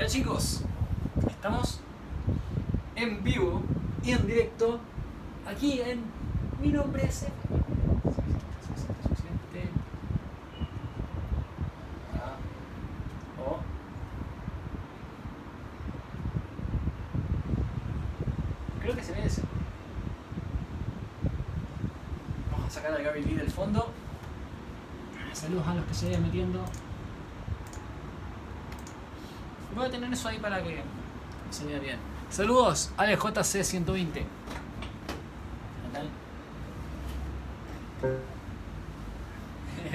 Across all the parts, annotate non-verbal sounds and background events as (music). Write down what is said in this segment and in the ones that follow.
Ya chicos, estamos en vivo y en directo aquí en Mi nombre es... Creo que se ve ese. Vamos a sacar a Gary Vee del fondo. Saludos a los que se vayan metiendo. Voy a tener eso ahí para que se vea bien. Saludos, ALEJC120. ¿Qué?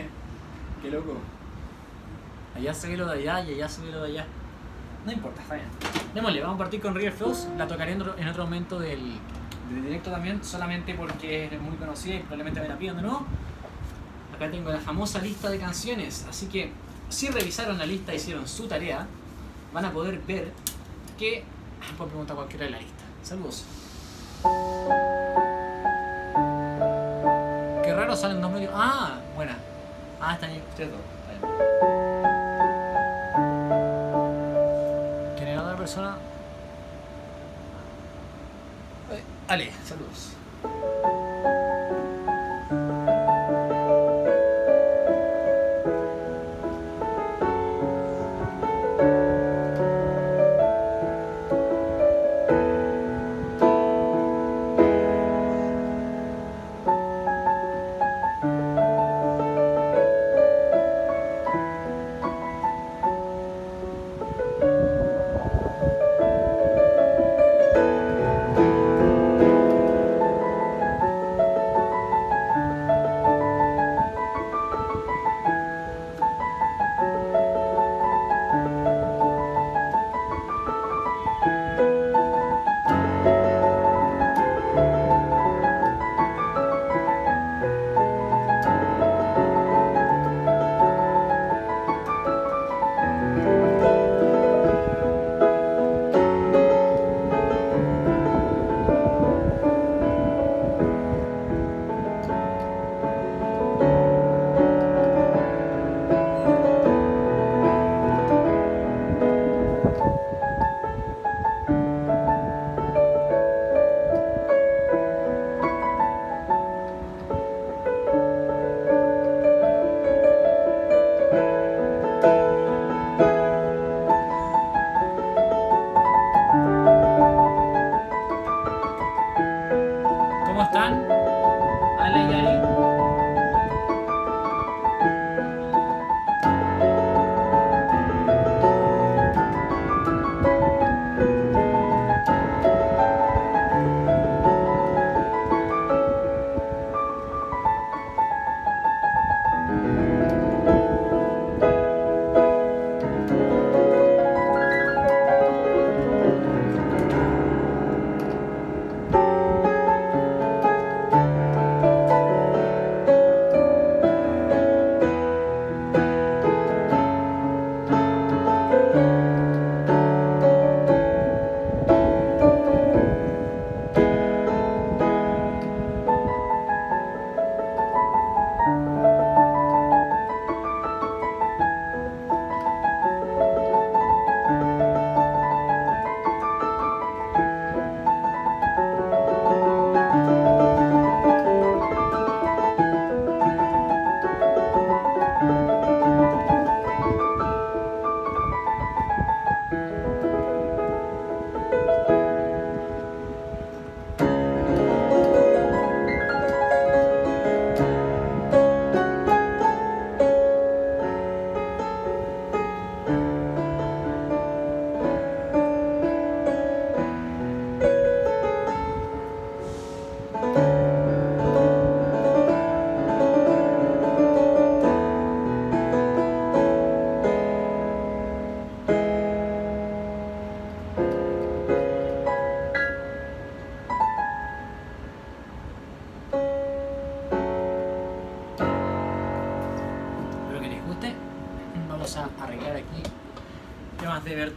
(laughs) Qué loco. Allá se ve lo de allá y allá se ve lo de allá. No importa, está bien. Démosle, vamos a partir con River Flows. La tocaré en otro, en otro momento del, directo también, solamente porque es muy conocida y probablemente me la pidan de nuevo. Acá tengo la famosa lista de canciones, así que si revisaron la lista hicieron su tarea, van a poder ver que... Ah, puedo preguntar cualquiera de la lista. Saludos. Qué raro salen dos medios. Ah, buena. Ah, están ahí ustedes dos.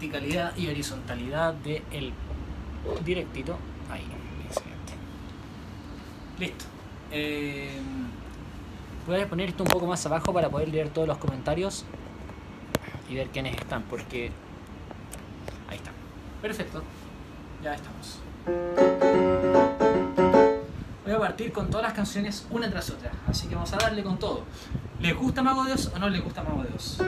verticalidad y horizontalidad del de directito. Ahí. Listo. Eh, voy a poner esto un poco más abajo para poder leer todos los comentarios y ver quiénes están, porque ahí está. Perfecto, ya estamos. Voy a partir con todas las canciones una tras otra, así que vamos a darle con todo. ¿Les gusta Mago de Dios o no les gusta Mago de Dios?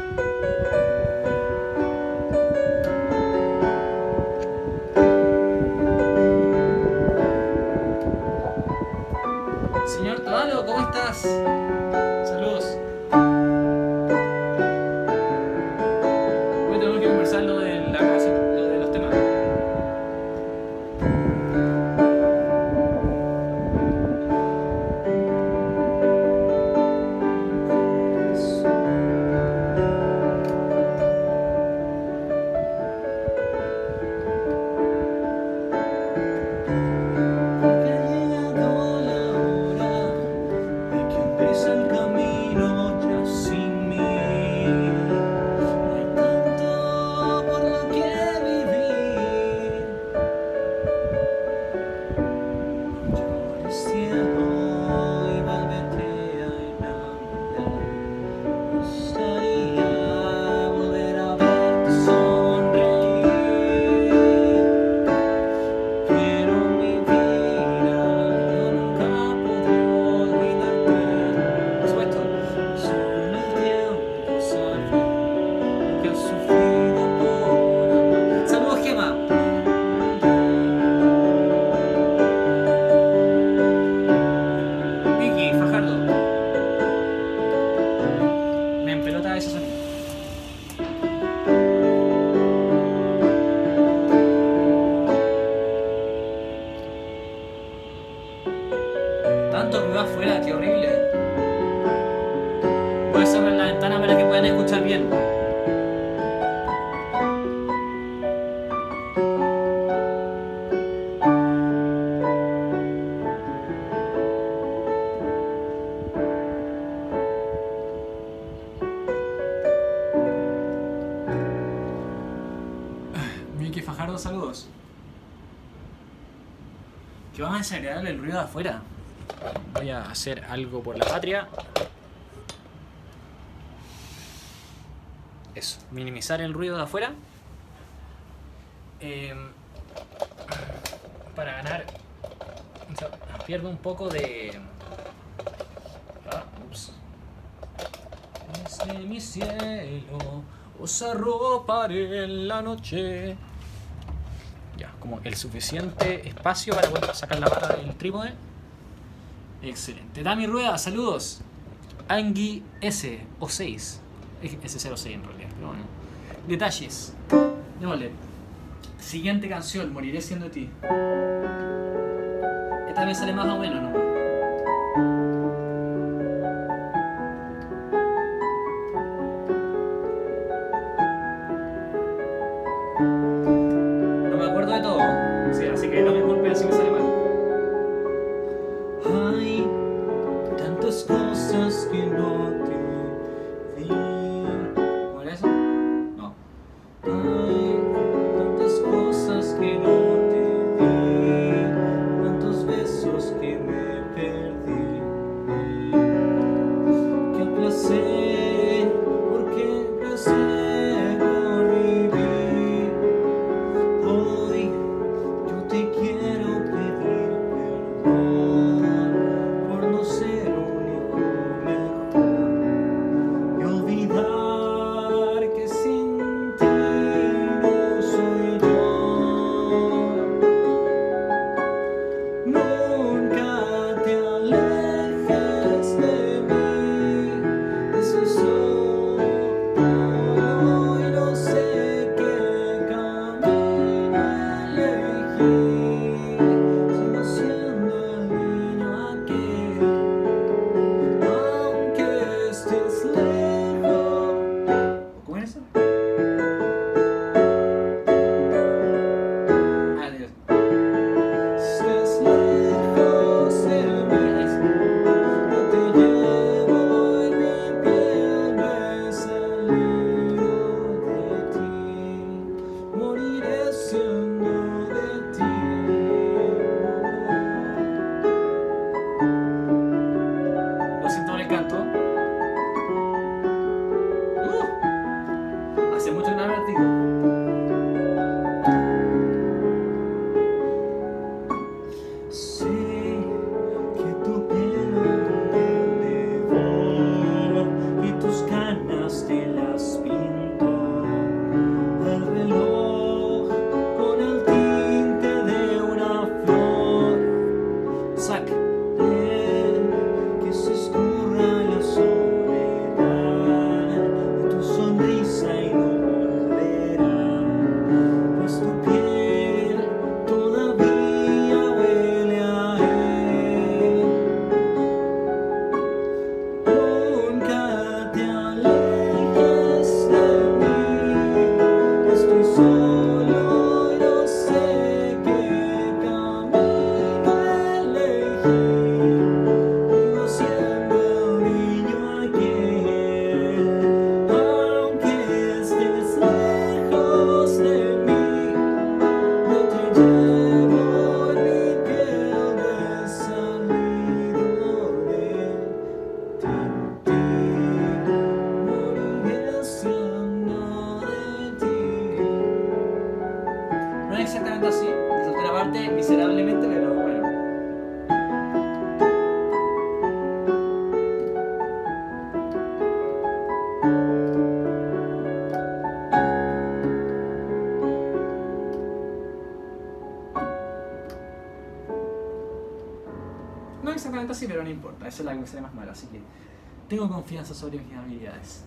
es el ruido de afuera. Voy a hacer algo por la patria. Eso, minimizar el ruido de afuera. Em, para ganar... Pierdo un poco de... Ah, ups. Desde mi cielo os arroparé en la noche como el suficiente espacio para poder sacar la barra del trípode. Excelente. Dami Rueda, saludos. Angie S o 6. S06 en realidad, pero bueno. Detalles. Démosle. Siguiente canción, Moriré siendo ti. Esta vez sale más o menos, ¿no? hacer la cosa más mala. Así que tengo confianza sobre mis habilidades.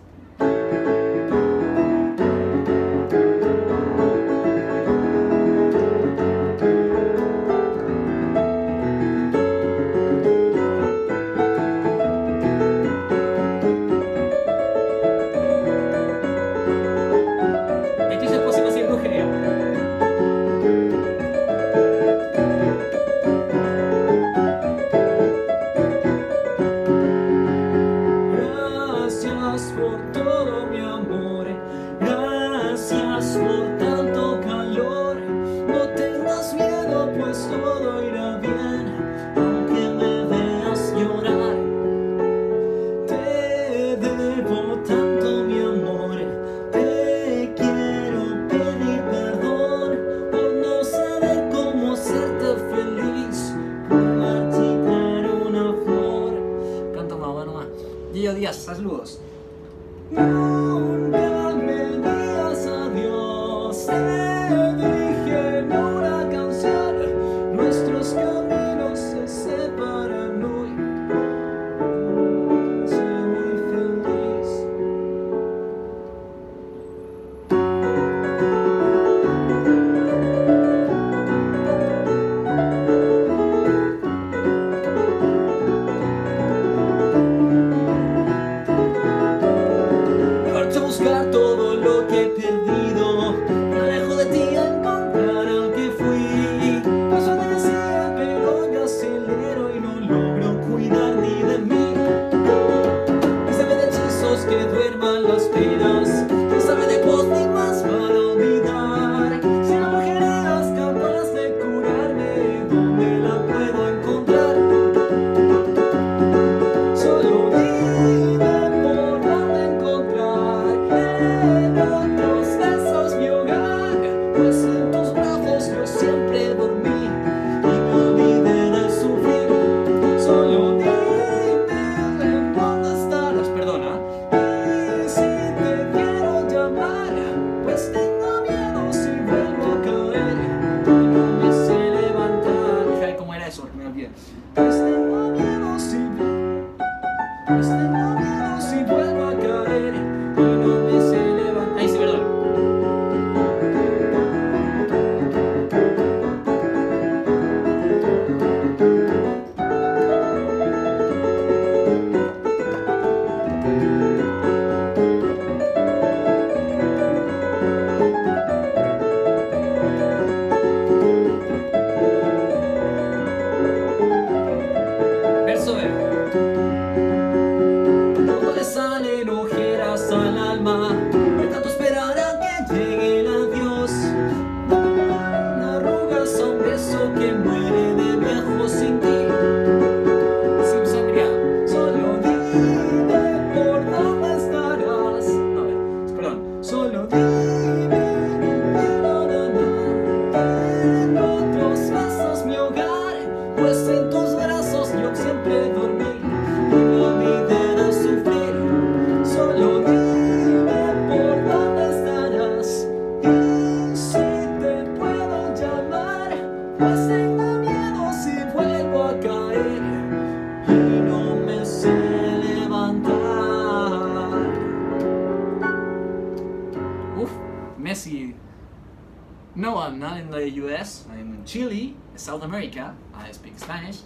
America. I speak Spanish,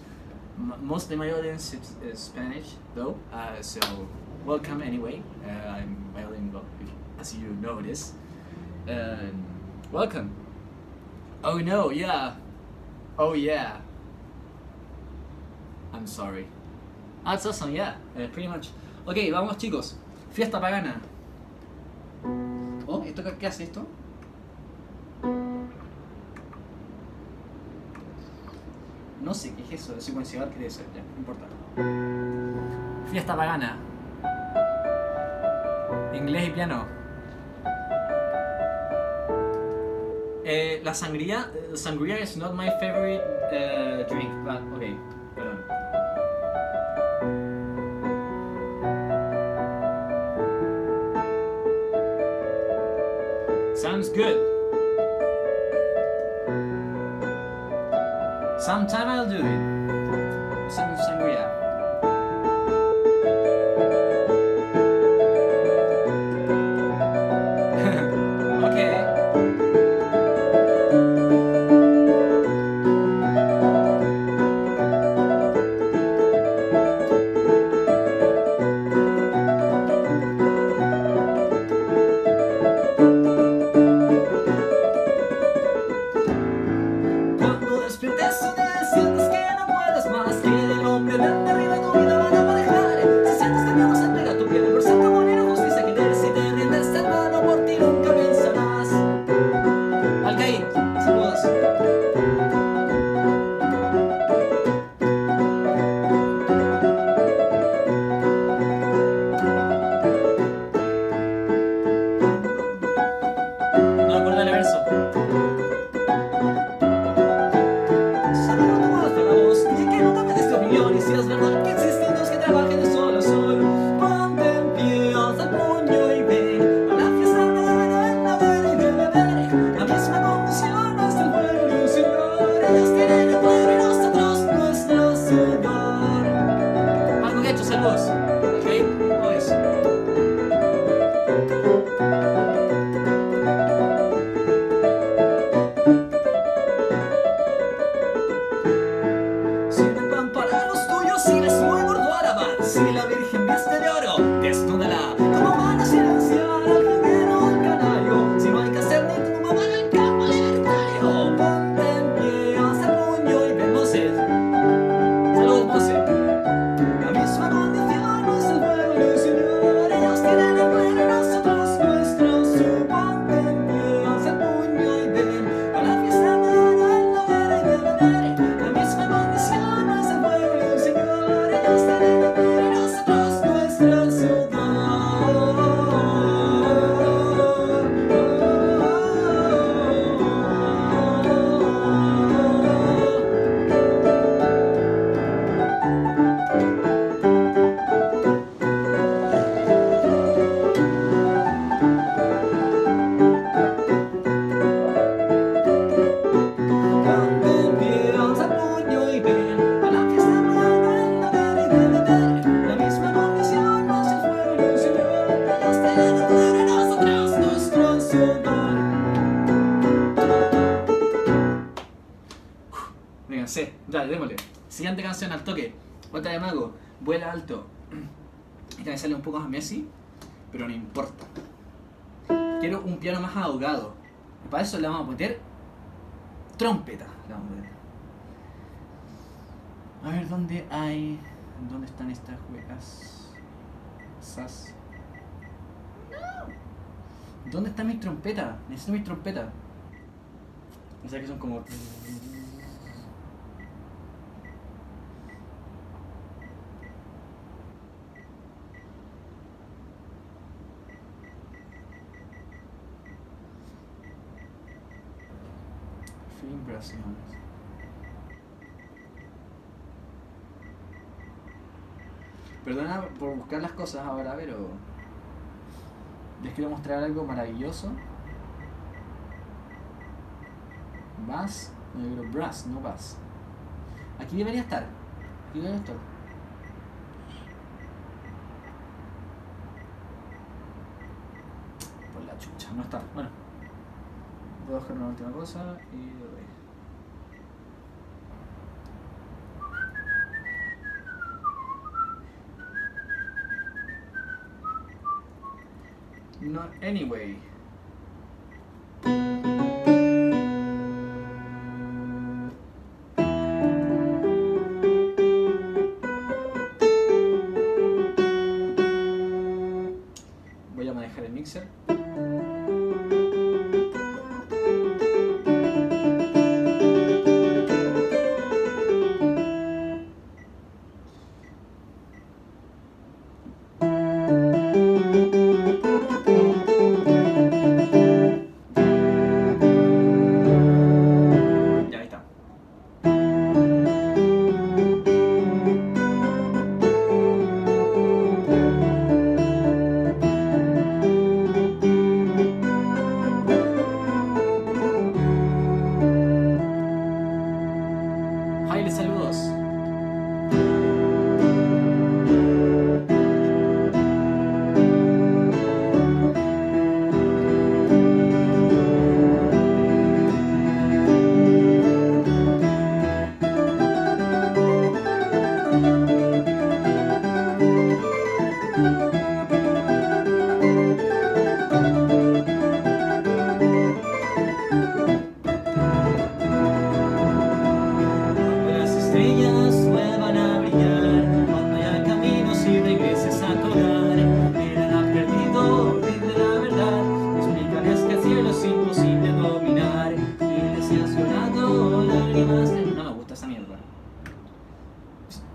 M mostly my audience is Spanish though. Uh, so welcome anyway. Uh, I'm bilingual, as you notice. And welcome. Oh no, yeah. Oh yeah. I'm sorry. Ah, That's awesome, yeah. Uh, pretty much. Ok, vamos chicos. Fiesta pagana. Oh, ¿esto qué hace esto? No sé qué es eso de secuenciador, qué debe ser, no importa. Fiesta pagana. Inglés y piano. Eh, la sangría. Eh, sangría is not my favorite uh, drink, but okay, perdón. Sounds good. Sometime I'll do it. pocos a Messi, pero no importa. Quiero un piano más ahogado. Y para eso le vamos a poner trompeta. A, ver dónde hay. ¿Dónde están estas juegas? Sas. ¿Dónde está mi trompeta? Necesito mi trompeta. O sea que son como. Perdona por buscar las cosas ahora, pero les quiero mostrar algo maravilloso. Bass, no digo brass, no bass. Aquí debería estar. Aquí debería estar. Por la chucha, no está. Bueno, voy a buscar una última cosa y lo dejo. Not anyway.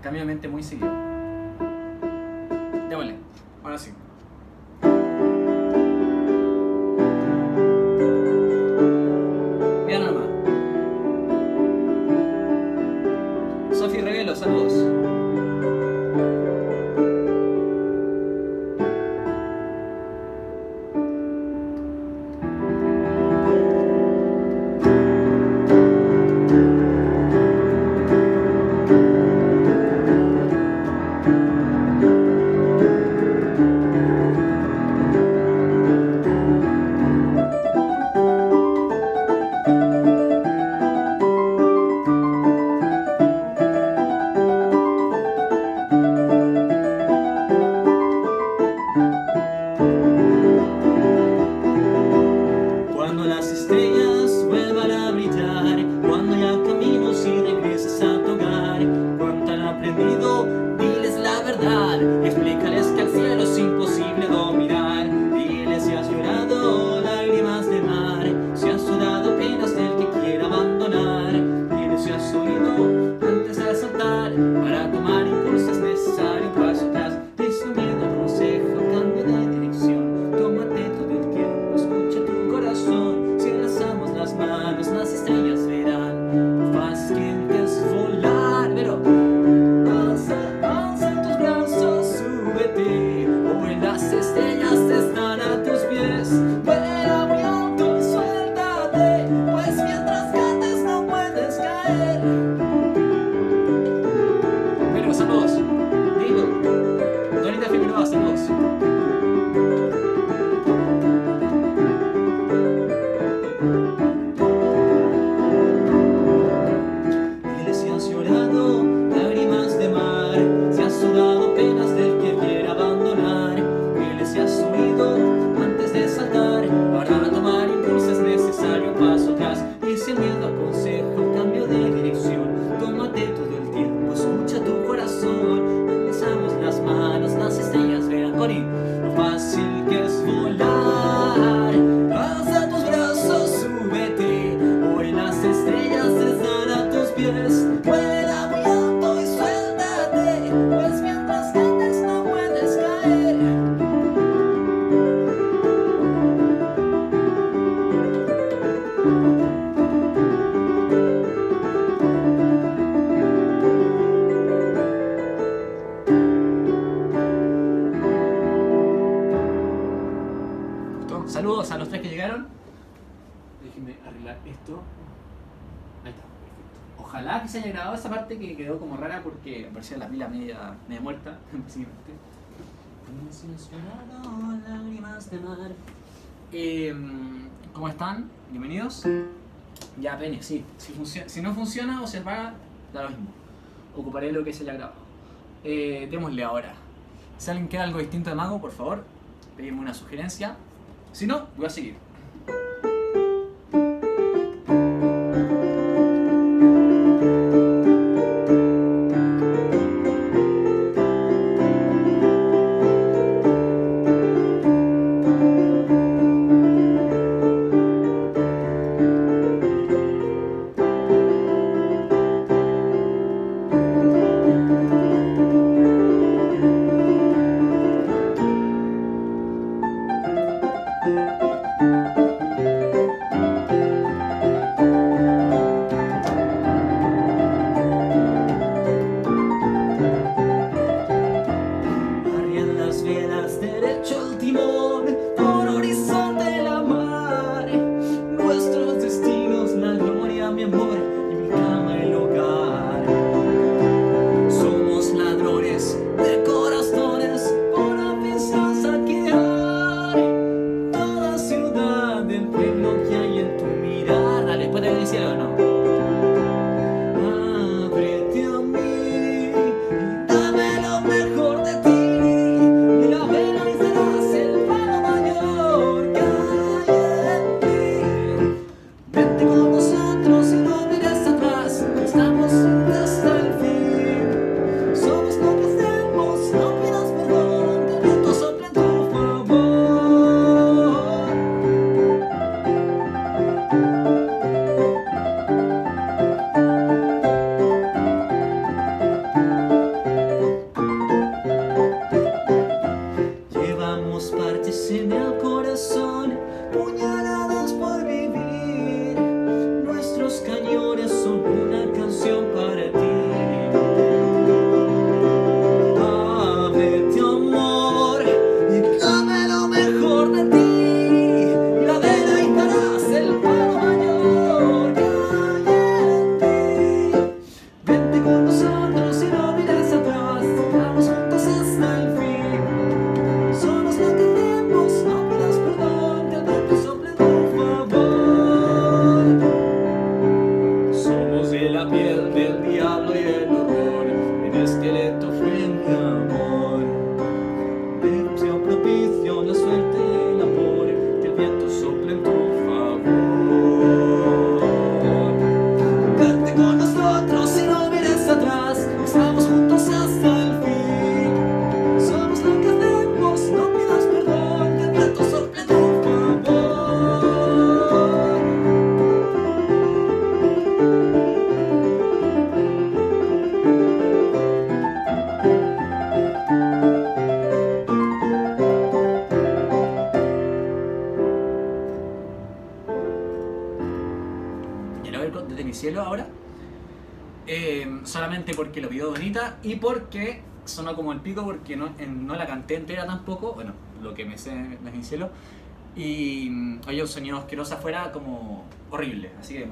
cambio de mente muy seguido. Segurança nossa. parecía la pila media, media muerta, (laughs) básicamente. lágrimas de mar. Em, ¿Cómo están? Bienvenidos. Ya, Penny, sí. Si, funciona, si no funciona o se apaga, da lo mismo. Ocuparé lo que se haya grabado. Eh, démosle ahora. Si alguien queda algo distinto de Mago, por favor, pedidme una sugerencia. Si no, voy a seguir. Pico porque no, en- no la canté entera tampoco. Bueno, lo que me sé desde mi cielo. Y mm, oye, un sonido asqueroso afuera como horrible. Así que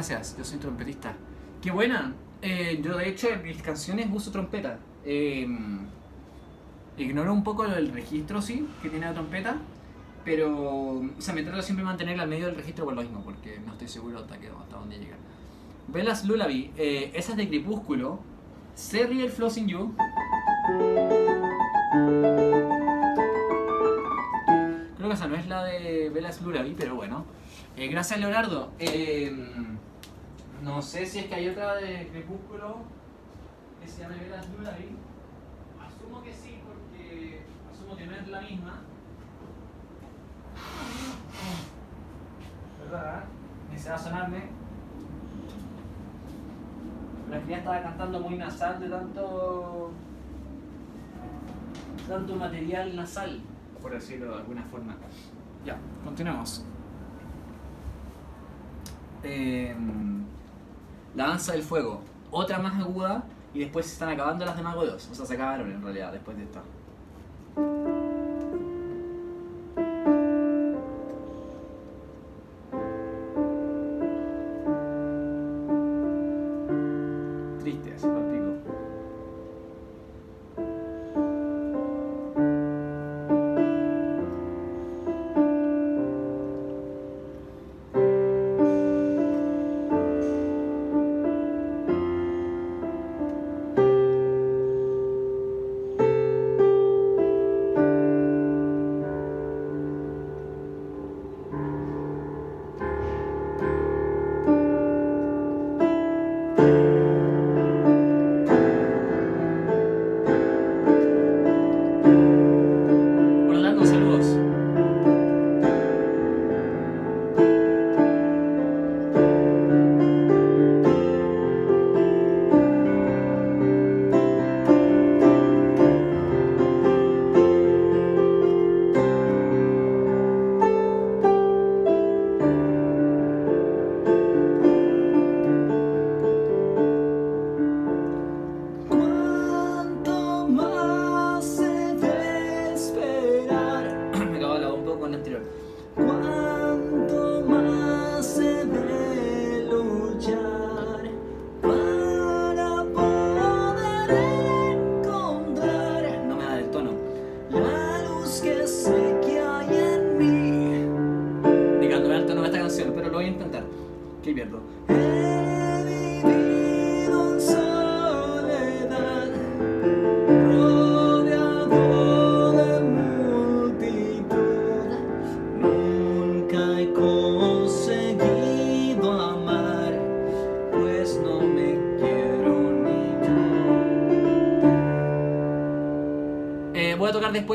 Gracias, yo soy trompetista. ¡Qué buena! Eh, yo de hecho en mis canciones uso trompeta. Eh, ignoro un poco el registro, sí, que tiene la trompeta. Pero, o sea, me trato de siempre mantenerla al medio del registro por lo mismo, porque no estoy seguro hasta, que, hasta dónde llega. Velas Lullaby, eh, esa es de Crepúsculo. Se ríe el Flossing You. no es la de Velas Lulavi, pero bueno. Eh, gracias, Leonardo. Em, no sé si es que hay otra de Crepúsculo que se llama Velas Lulavi. Asumo que sí, porque asumo que no es la misma. ¿Verdad? Ni se va a sonarme. La cría estaba cantando muy nasal de tanto. tanto material nasal por decirlo de alguna forma. Ya, continuemos. Eh, la danza del fuego, otra más aguda y después se están acabando las de Mago 2. O sea, se acabaron en realidad después de esta.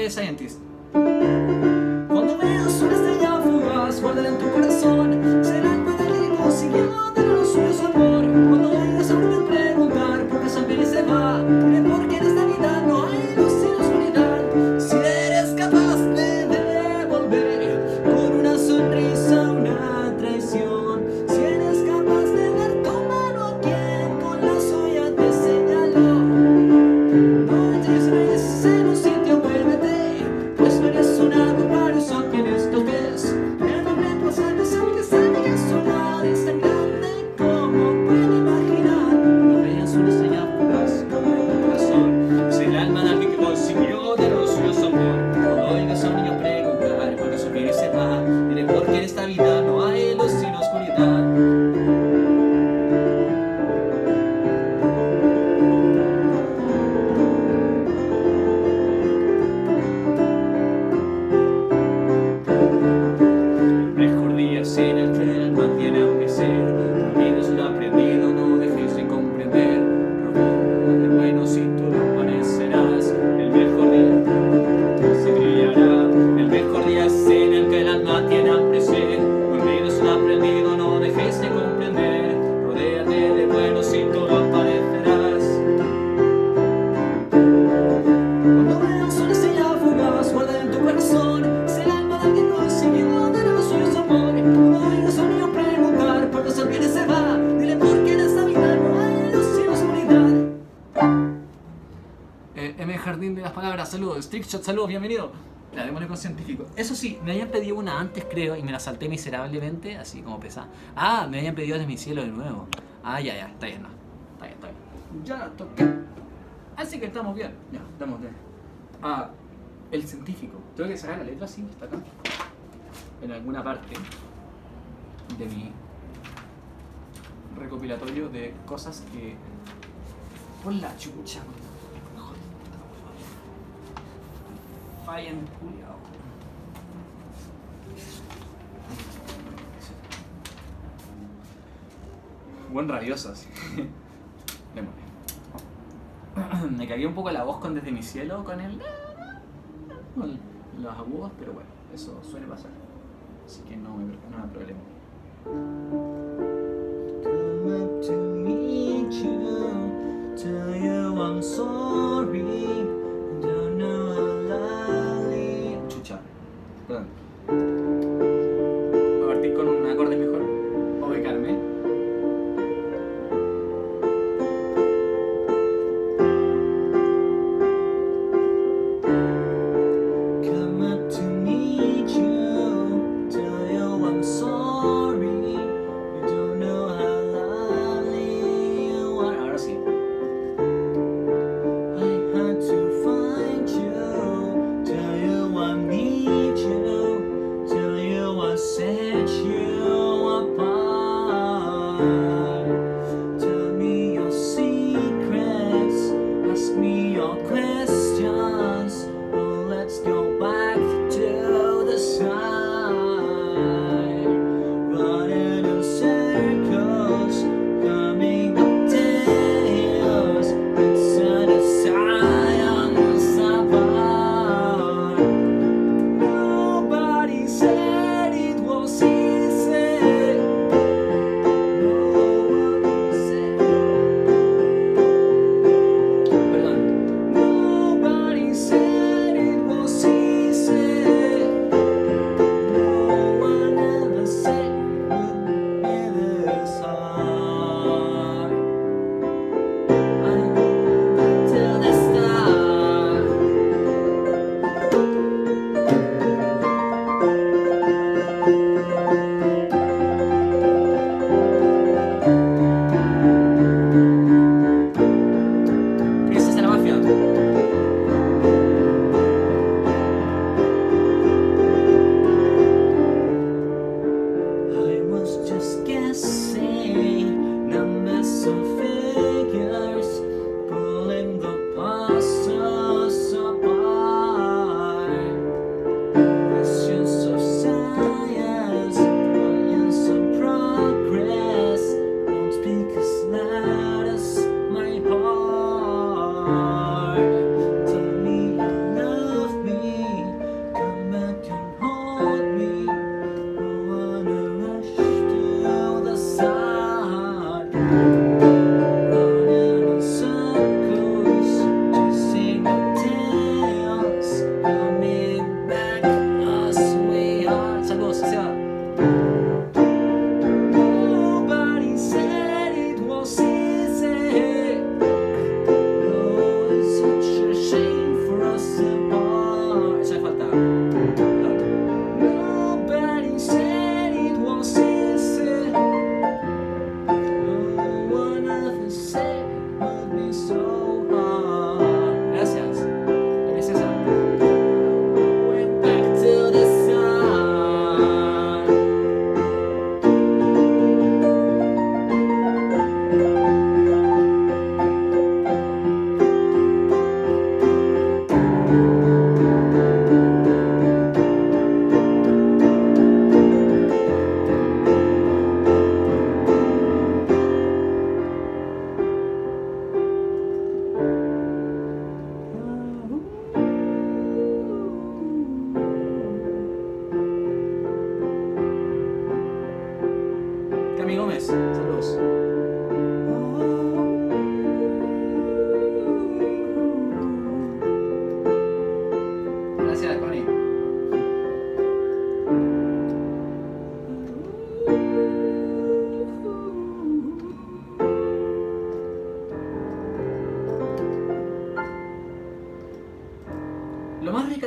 saying? todos, bienvenidos. La démosle con científico. Eso sí, me habían pedido una antes, creo, y me la salté miserablemente, así como pesada. Ah, me habían pedido desde mi cielo de nuevo. Ah, ya, ya, está bien, no. Está bien, está bien. Ya toqué. Así que estamos bien. Ya, estamos bien. Ah, el científico. Tengo que sacar la letra así, está acá. En alguna parte de mi recopilatorio de cosas que. Por la chucha, fallan Julio. Buen rabiosas. (laughs) (clears throat) Me cagué un poco la voz con desde mi cielo con el. Eh, con los agudos, pero bueno, eso suele pasar. Así que no, me, no hay problema. Come up to meet you, tell you I'm sorry.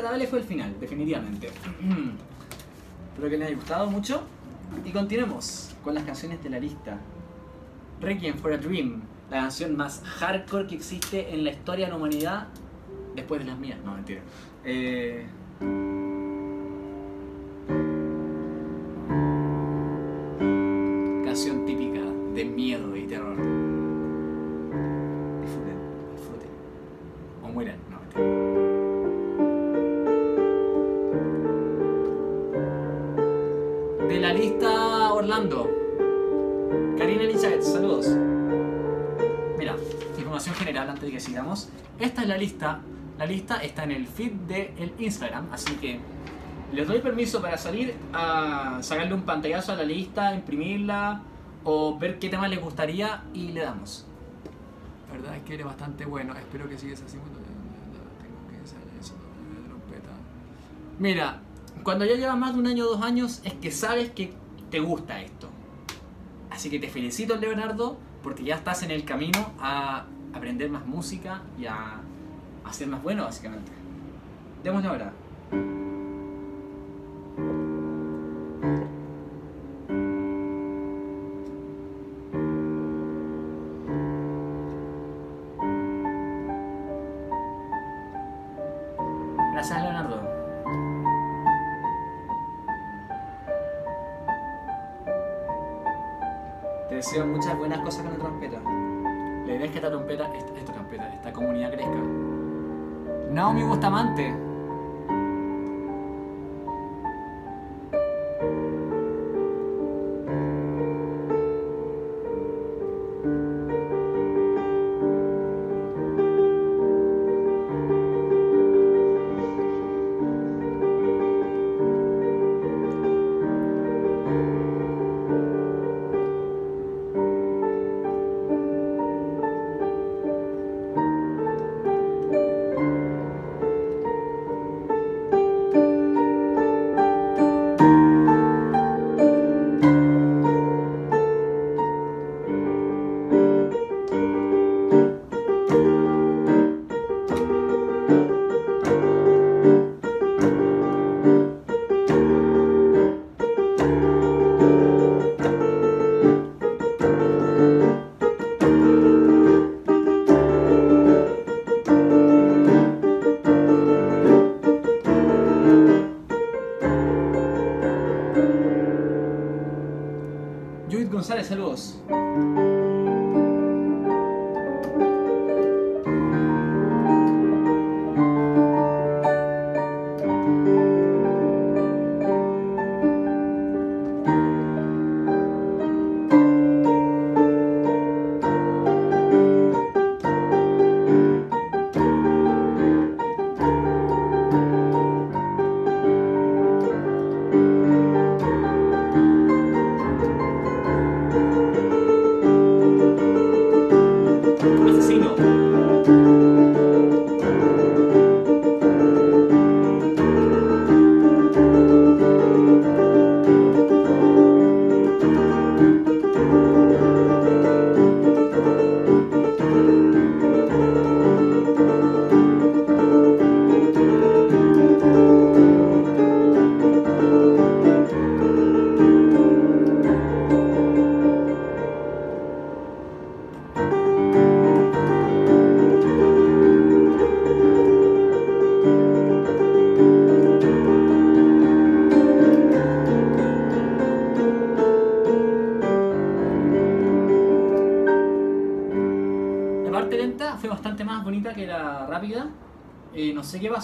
agradable fue el final, definitivamente. (clears throat) Espero que les haya gustado mucho. Y continuemos con las canciones de la lista. Requiem for a Dream, la canción más hardcore que existe en la historia de la humanidad después de las mías. No, mentira. Eh... La lista está en el feed del de Instagram, así que les doy permiso para salir a sacarle un pantallazo a la lista, imprimirla o ver qué tema les gustaría y le damos. La verdad es que eres bastante bueno, espero que sigas así. Tengo que salir eso trompeta. Mira, cuando ya llevas más de un año o dos años es que sabes que te gusta esto. Así que te felicito Leonardo porque ya estás en el camino a aprender más música y a a ser más bueno, básicamente. Démosle ahora. Gracias, Leonardo. Te deseo muchas buenas cosas con la trompeta. La idea es que esta trompeta, esta, esta trompeta, esta comunidad crezca. Naomi Bustamante.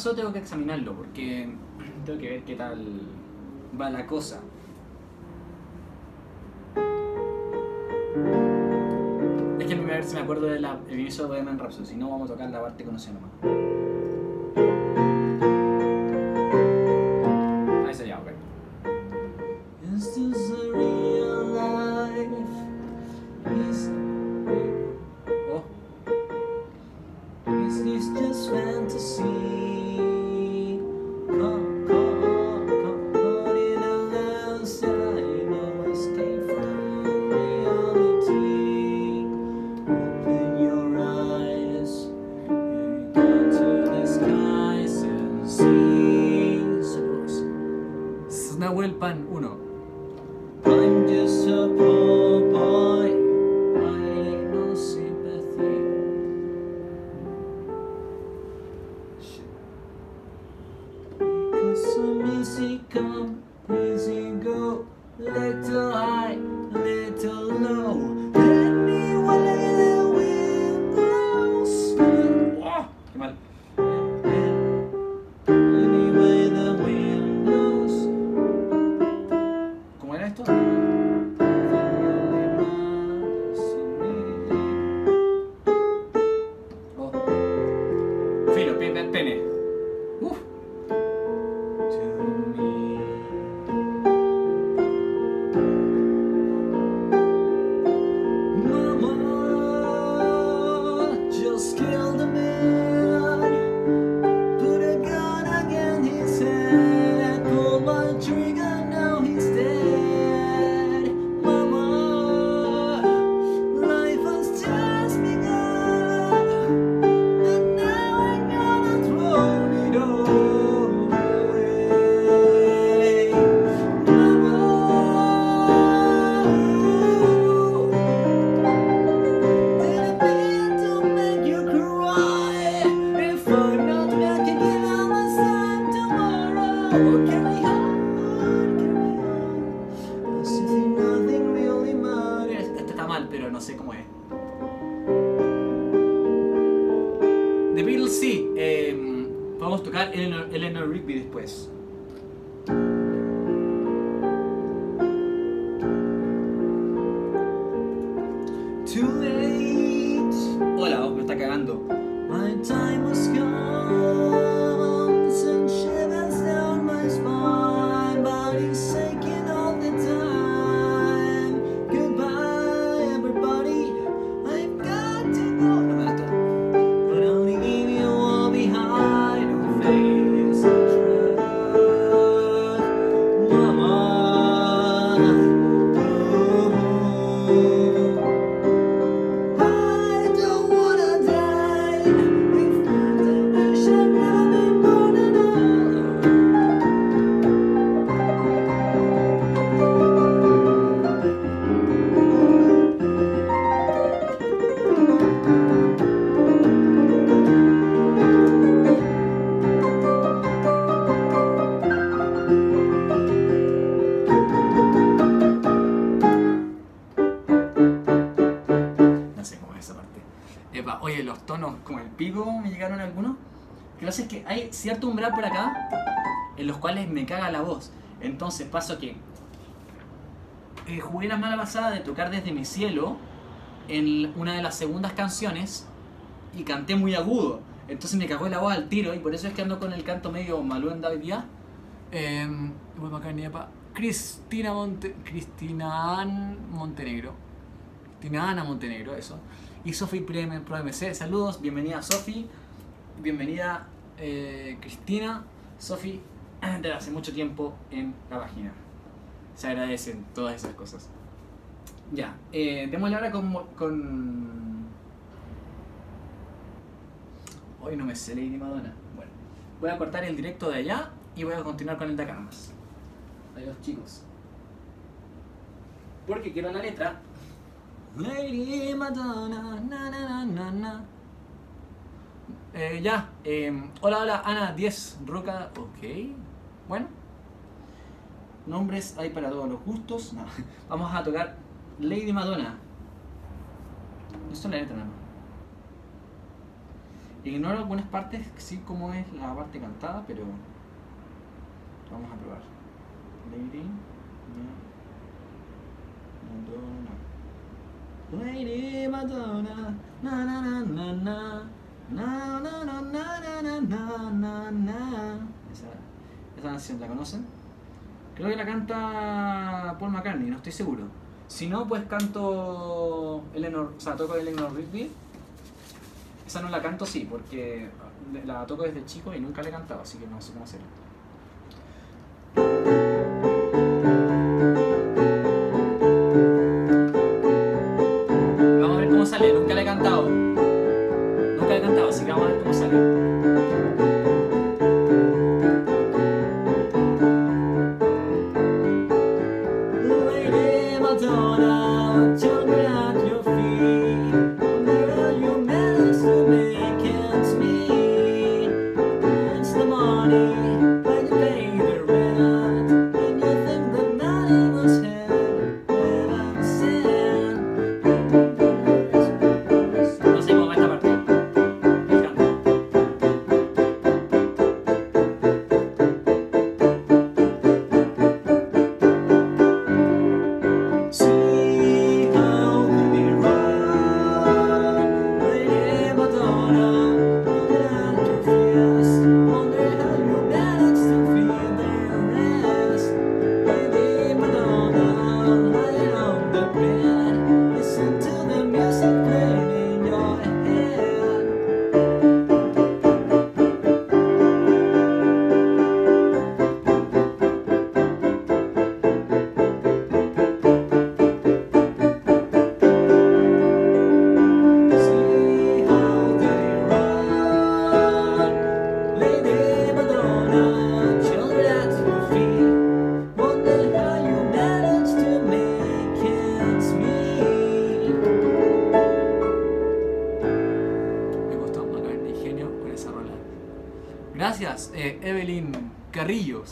Pasó, tengo que examinarlo porque tengo que ver qué tal va la cosa. Déjenme ver si me acuerdo del inicio de Bohemian Rhapsody, si no vamos a tocar la parte conocida nomás. Que pasa es que hay cierto umbral por acá en los cuales me caga la voz. Entonces paso que eh, jugué la mala pasada de tocar desde mi cielo en una de las segundas canciones y canté muy agudo. Entonces me cagó la voz al tiro y por eso es que ando con el canto medio maluenda hoy día. Eh, para acá. Cristina Monte... Cristina Ann Montenegro. Cristina Ana Montenegro, eso. Y Sofi Pro Pro MC. Saludos, bienvenida Sofi. Bienvenida eh, Cristina. Sofi, (clears throat) desde hace mucho tiempo en la página. Se agradecen todas esas cosas. Ya, eh, démosle ahora con, con... Hoy no me sé Lady Madonna. Bueno, voy a cortar el directo de allá y voy a continuar con el de acá nomás. Adiós chicos. Porque quiero la letra. Lady Madonna, na na na na na. Eh, ya, eh, hola, hola, Ana 10, Roca, ok. Bueno, nombres hay para todos los gustos. (laughs) Vamos a tocar Lady Madonna. Esto es la letra nada. Ignoro algunas partes, sí, como es la parte cantada, pero vamos a probar. Lady Madonna. Lady Madonna, na na na na na. Na, na, na, na, na, na, na, Esa, esa canción, ¿la conocen? Creo que la canta Paul McCartney, no estoy seguro. Si no, pues canto Eleanor, o sea, toco Eleanor Rigby. Esa no la canto, sí, porque la toco desde chico y nunca la he cantado, así que no sé cómo hacerlo.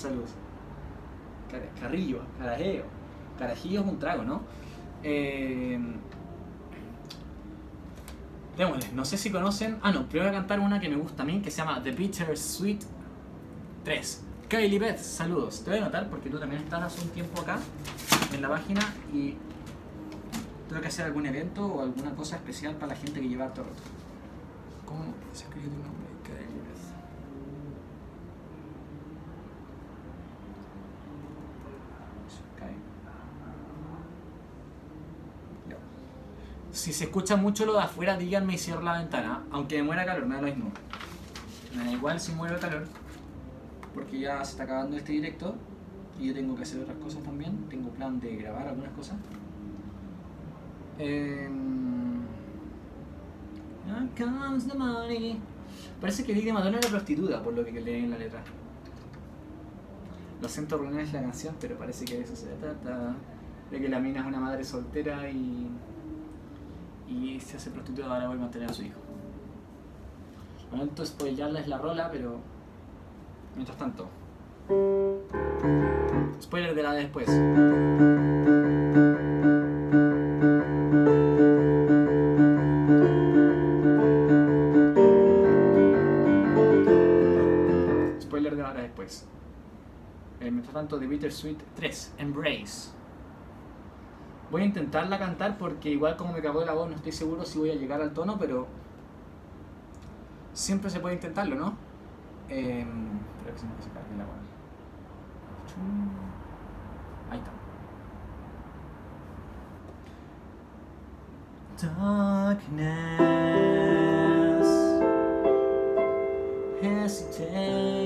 Saludos. Car- Carrillo, carajeo. Carajillo es un trago, ¿no? Eh, Démosle, no sé si conocen. Ah, no, pero voy a cantar una que me gusta a mí que se llama The Bitter Sweet 3. Kylie Beth, saludos. Te voy a notar porque tú también estás hace un tiempo acá en la página y tengo que hacer algún evento o alguna cosa especial para la gente que lleva rato. ¿Cómo se escribe tu nombre? Kylie Beth. Kylie. Ya. Si se escucha mucho lo de afuera, díganme y cierro la ventana. Aunque me muera calor, me da lo mismo. Me da igual si muero de calor. Porque ya se está acabando este directo. Y yo tengo que hacer otras cosas también. Tengo plan de grabar algunas cosas. Em, Here comes the money. Parece que Lidia Madonna era prostituta, por lo que leí en la letra. Lo siento es la canción, pero parece que de eso se trata. De que la mina es una madre soltera y. y se hace prostituta para poder mantener a su hijo. Lamento spoilearles la rola, pero. Mientras tanto. Spoiler de la de después. Spoiler de la de después. Eh, mientras tanto, The Bittersweet 3, Embrace. Voy a intentarla cantar porque igual como me acabó la voz no estoy seguro si voy a llegar al tono, pero siempre se puede intentarlo, ¿no? Eh, que se me la voz. Ahí está. Darkness, hesitation.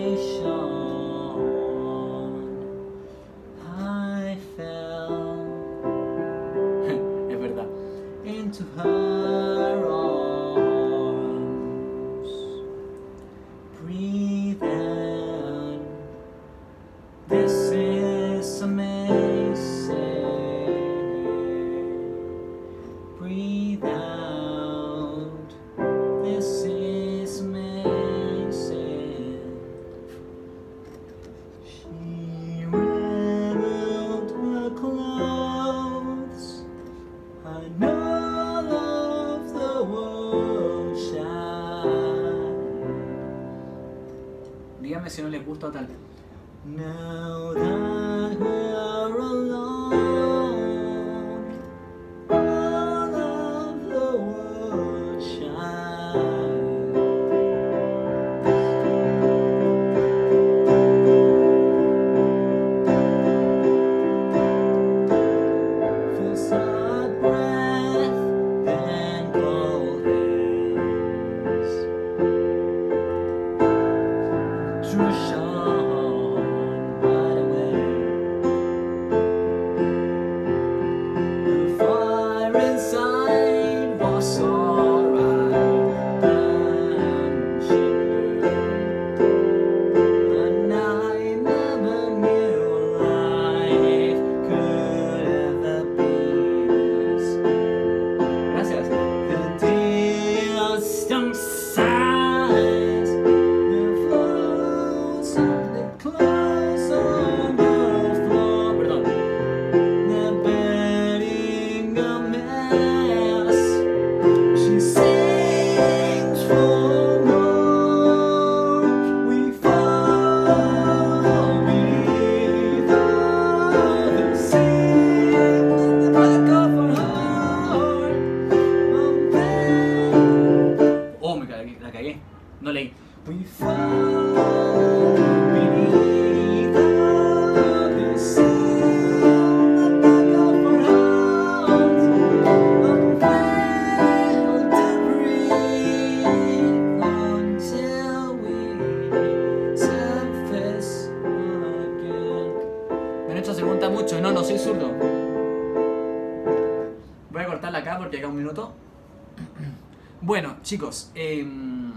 Chicos, em,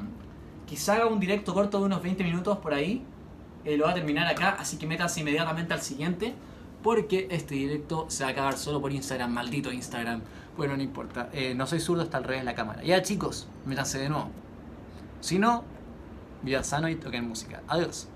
quizá haga un directo corto de unos 20 minutos por ahí. Eh, lo voy a terminar acá, así que métanse inmediatamente al siguiente. Porque este directo se va a acabar solo por Instagram, maldito Instagram. Bueno, no importa. Eh, no soy zurdo, está al revés de la cámara. Ya, chicos, métanse de nuevo. Si no, vida sano y toquen música. Adiós.